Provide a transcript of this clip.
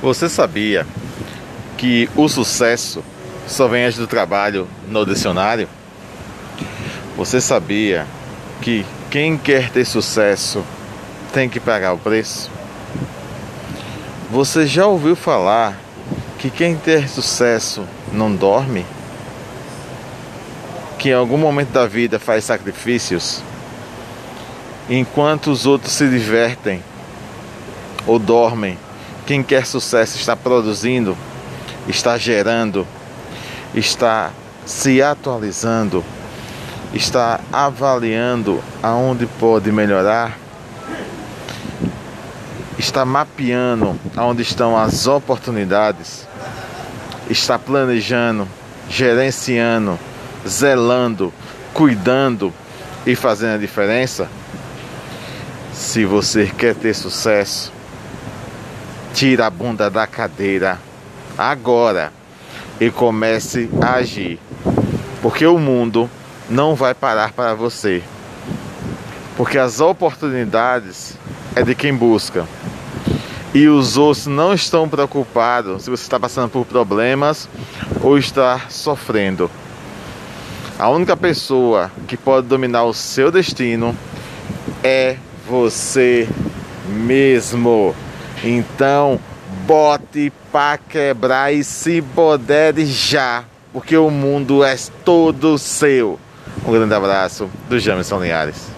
Você sabia que o sucesso só vem antes do trabalho no dicionário? Você sabia que quem quer ter sucesso tem que pagar o preço? Você já ouviu falar que quem ter sucesso não dorme? Que em algum momento da vida faz sacrifícios enquanto os outros se divertem ou dormem quem quer sucesso está produzindo, está gerando, está se atualizando, está avaliando aonde pode melhorar, está mapeando aonde estão as oportunidades, está planejando, gerenciando, zelando, cuidando e fazendo a diferença. Se você quer ter sucesso, Tira a bunda da cadeira agora e comece a agir. Porque o mundo não vai parar para você. Porque as oportunidades é de quem busca. E os outros não estão preocupados se você está passando por problemas ou está sofrendo. A única pessoa que pode dominar o seu destino é você mesmo. Então, bote para quebrar e se podere já, porque o mundo é todo seu. Um grande abraço do Jamerson Linhares.